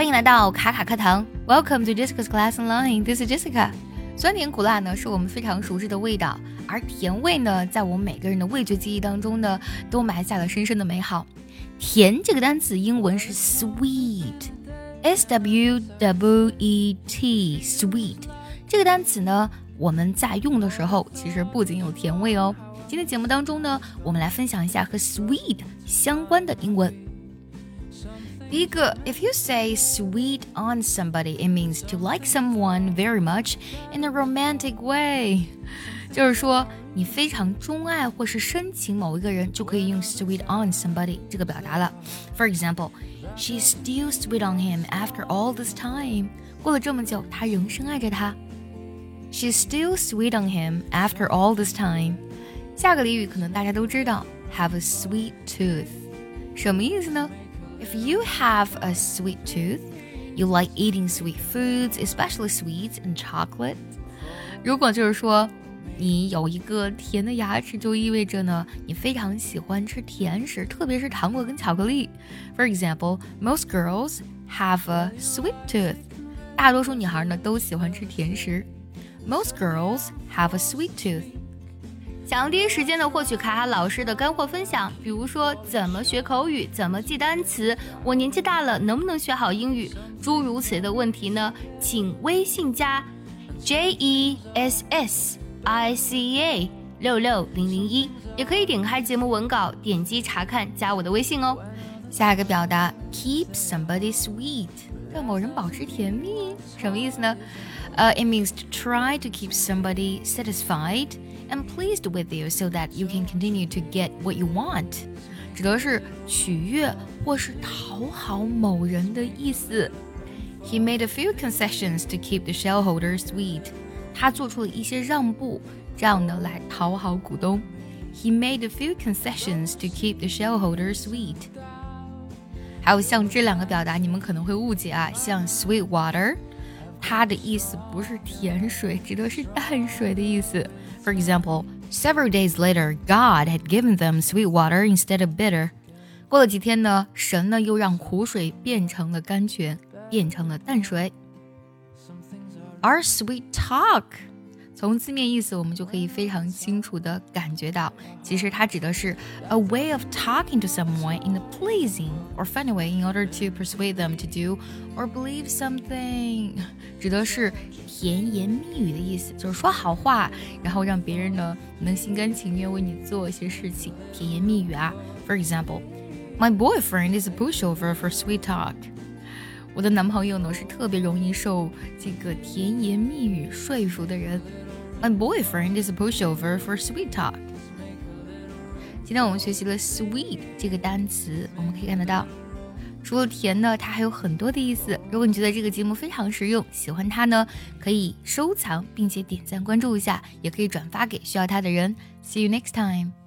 欢迎来到卡卡课堂，Welcome to Jessica's Class Online. This is Jessica. 酸甜苦辣呢，是我们非常熟知的味道，而甜味呢，在我们每个人的味觉记忆当中呢，都埋下了深深的美好。甜这个单词英文是 sweet，s w w e t，sweet 这个单词呢，我们在用的时候，其实不仅有甜味哦。今天节目当中呢，我们来分享一下和 sweet 相关的英文。第一个，if you say sweet on somebody, it means to like someone very much in a romantic way，就是说你非常钟爱或是深情某一个人，就可以用 sweet on somebody 这个表达了。For example, she's still sweet on him after all this time。过了这么久，她仍深爱着他。She's still sweet on him after all this time。下个俚语可能大家都知道，have a sweet tooth，什么意思呢 ？if you have a sweet tooth, you like eating sweet foods, especially sweets and chocolate. 如果就是说你有一个甜的牙齿，就意味着呢，你非常喜欢吃甜食，特别是糖果跟巧克力。For example, most girls have a sweet tooth. 大多数女孩呢都喜欢吃甜食。Most girls have a sweet tooth. 想要第一时间的获取卡卡老师的干货分享，比如说怎么学口语，怎么记单词，我年纪大了能不能学好英语，诸如此类的问题呢？请微信加 J E S S I C A 六六零零一，也可以点开节目文稿，点击查看，加我的微信哦。下一个表达 keep somebody sweet，让某人保持甜蜜，什么意思呢？呃，it means to try to keep somebody satisfied。and pleased with you so that you can continue to get what you want，指的是取悦或是讨好某人的意思。He made a few concessions to keep the shareholder sweet。他做出了一些让步，这样呢来讨好股东。He made a few concessions to keep the shareholder sweet。还有像这两个表达，你们可能会误解啊，像 sweet water，它的意思不是甜水，指的是淡水的意思。 for example, several days later, God had given them sweet water instead of bitter. 过了几天呢，神呢又让苦水变成了甘泉，变成了淡水。Our sweet talk 从字面意思，我们就可以非常清楚的感觉到，其实它指的是 a way of talking to someone in a pleasing or funny way in order to persuade them to do or believe something，指的是 甜言蜜语的意思，就是说好话，然后让别人呢能心甘情愿为你做一些事情。甜言蜜语啊，For example, my boyfriend is a pushover for sweet talk。我的男朋友呢是特别容易受这个甜言蜜语说服的人。My boyfriend is a pushover for sweet talk。今天我们学习了 sweet 这个单词，我们可以看得到，除了甜呢，它还有很多的意思。如果你觉得这个节目非常实用，喜欢它呢，可以收藏并且点赞关注一下，也可以转发给需要它的人。See you next time.